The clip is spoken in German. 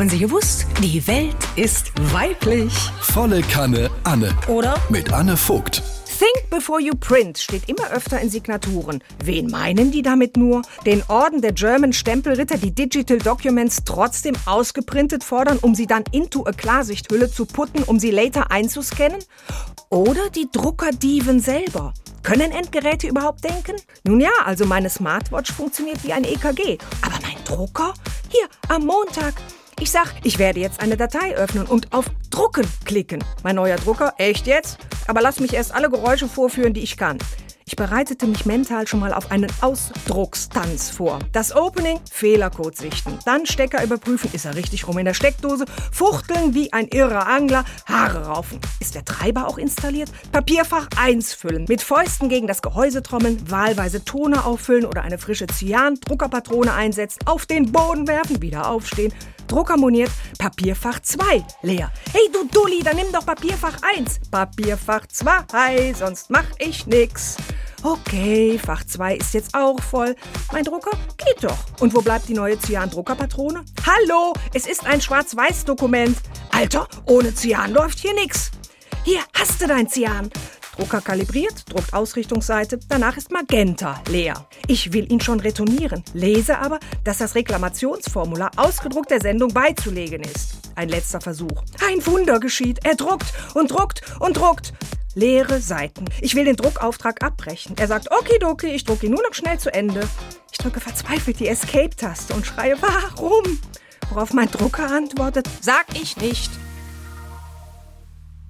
Haben Sie gewusst? Die Welt ist weiblich. Volle Kanne Anne. Oder? Mit Anne Vogt. Think before you print steht immer öfter in Signaturen. Wen meinen die damit nur? Den Orden der German Stempelritter, die Digital Documents trotzdem ausgeprintet fordern, um sie dann into a Klarsichthülle zu putten, um sie later einzuscannen? Oder die Druckerdiven selber? Können Endgeräte überhaupt denken? Nun ja, also meine Smartwatch funktioniert wie ein EKG. Aber mein Drucker? Hier, am Montag. Ich sag, ich werde jetzt eine Datei öffnen und auf Drucken klicken. Mein neuer Drucker, echt jetzt? Aber lass mich erst alle Geräusche vorführen, die ich kann. Ich bereitete mich mental schon mal auf einen Ausdruckstanz vor. Das Opening, Fehlercode sichten. Dann Stecker überprüfen, ist er richtig rum in der Steckdose. Fuchteln wie ein irrer Angler, Haare raufen. Ist der Treiber auch installiert? Papierfach 1 füllen. Mit Fäusten gegen das Gehäuse trommeln, wahlweise Toner auffüllen oder eine frische Cyan-Druckerpatrone einsetzen, auf den Boden werfen, wieder aufstehen. Drucker moniert, Papierfach 2 leer. Hey du Dulli, dann nimm doch Papierfach 1. Papierfach 2, sonst mach ich nix. Okay, Fach 2 ist jetzt auch voll. Mein Drucker geht doch. Und wo bleibt die neue Cyan-Druckerpatrone? Hallo, es ist ein Schwarz-Weiß-Dokument. Alter, ohne Cyan läuft hier nix. Hier, hast du dein Cyan. Drucker kalibriert, druckt Ausrichtungsseite, danach ist Magenta leer. Ich will ihn schon retournieren, lese aber, dass das Reklamationsformular ausgedruckt der Sendung beizulegen ist. Ein letzter Versuch. Ein Wunder geschieht. Er druckt und druckt und druckt. Leere Seiten. Ich will den Druckauftrag abbrechen. Er sagt, okidoki, ich drucke ihn nur noch schnell zu Ende. Ich drücke verzweifelt die Escape-Taste und schreie, warum? Worauf mein Drucker antwortet, sag ich nicht.